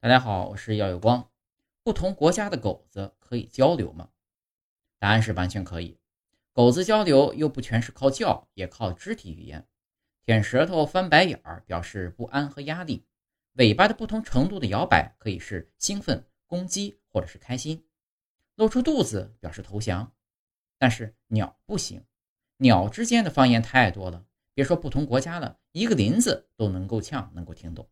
大家好，我是耀有光。不同国家的狗子可以交流吗？答案是完全可以。狗子交流又不全是靠叫，也靠肢体语言。舔舌头、翻白眼儿表示不安和压力。尾巴的不同程度的摇摆可以是兴奋、攻击或者是开心。露出肚子表示投降。但是鸟不行，鸟之间的方言太多了，别说不同国家了，一个林子都能够呛，能够听懂。